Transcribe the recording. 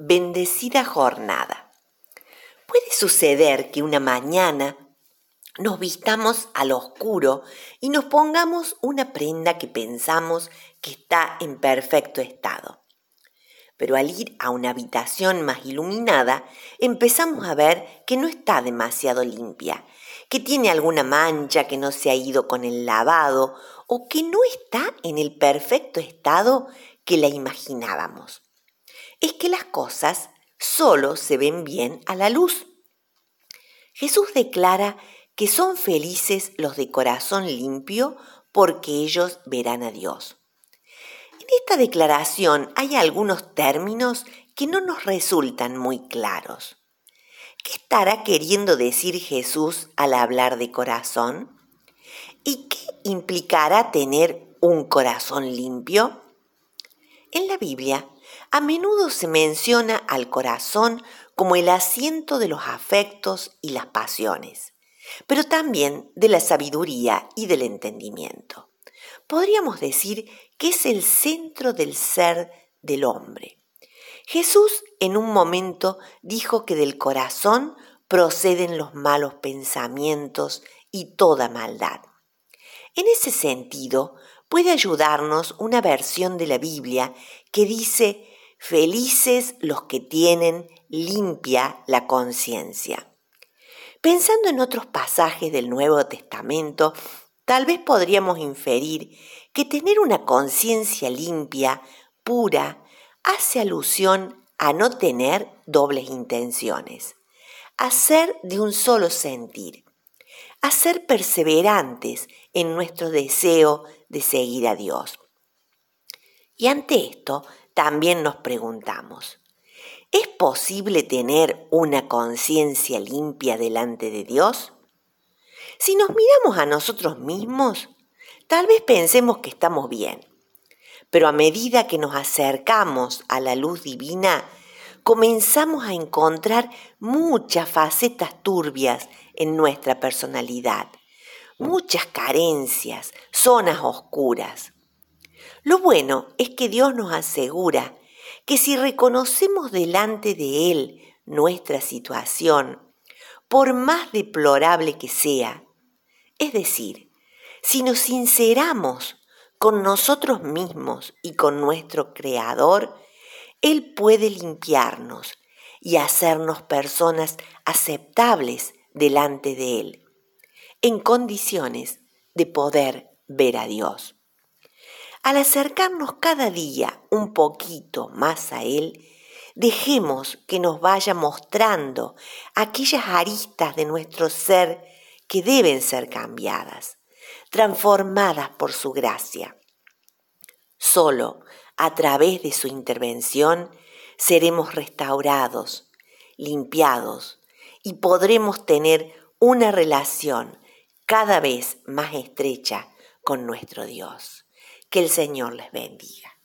bendecida jornada. Puede suceder que una mañana nos vistamos al oscuro y nos pongamos una prenda que pensamos que está en perfecto estado. Pero al ir a una habitación más iluminada, empezamos a ver que no está demasiado limpia, que tiene alguna mancha que no se ha ido con el lavado o que no está en el perfecto estado que la imaginábamos. Es que las cosas solo se ven bien a la luz. Jesús declara que son felices los de corazón limpio porque ellos verán a Dios. En esta declaración hay algunos términos que no nos resultan muy claros. ¿Qué estará queriendo decir Jesús al hablar de corazón? ¿Y qué implicará tener un corazón limpio? En la Biblia, a menudo se menciona al corazón como el asiento de los afectos y las pasiones pero también de la sabiduría y del entendimiento. Podríamos decir que es el centro del ser del hombre. Jesús en un momento dijo que del corazón proceden los malos pensamientos y toda maldad. En ese sentido, puede ayudarnos una versión de la Biblia que dice, felices los que tienen limpia la conciencia. Pensando en otros pasajes del Nuevo Testamento, tal vez podríamos inferir que tener una conciencia limpia, pura, hace alusión a no tener dobles intenciones, a ser de un solo sentir, a ser perseverantes en nuestro deseo de seguir a Dios. Y ante esto también nos preguntamos, ¿Es posible tener una conciencia limpia delante de Dios? Si nos miramos a nosotros mismos, tal vez pensemos que estamos bien, pero a medida que nos acercamos a la luz divina, comenzamos a encontrar muchas facetas turbias en nuestra personalidad, muchas carencias, zonas oscuras. Lo bueno es que Dios nos asegura que si reconocemos delante de Él nuestra situación, por más deplorable que sea, es decir, si nos sinceramos con nosotros mismos y con nuestro Creador, Él puede limpiarnos y hacernos personas aceptables delante de Él, en condiciones de poder ver a Dios. Al acercarnos cada día un poquito más a Él, dejemos que nos vaya mostrando aquellas aristas de nuestro ser que deben ser cambiadas, transformadas por su gracia. Solo a través de su intervención seremos restaurados, limpiados y podremos tener una relación cada vez más estrecha con nuestro Dios. Que el Señor les bendiga.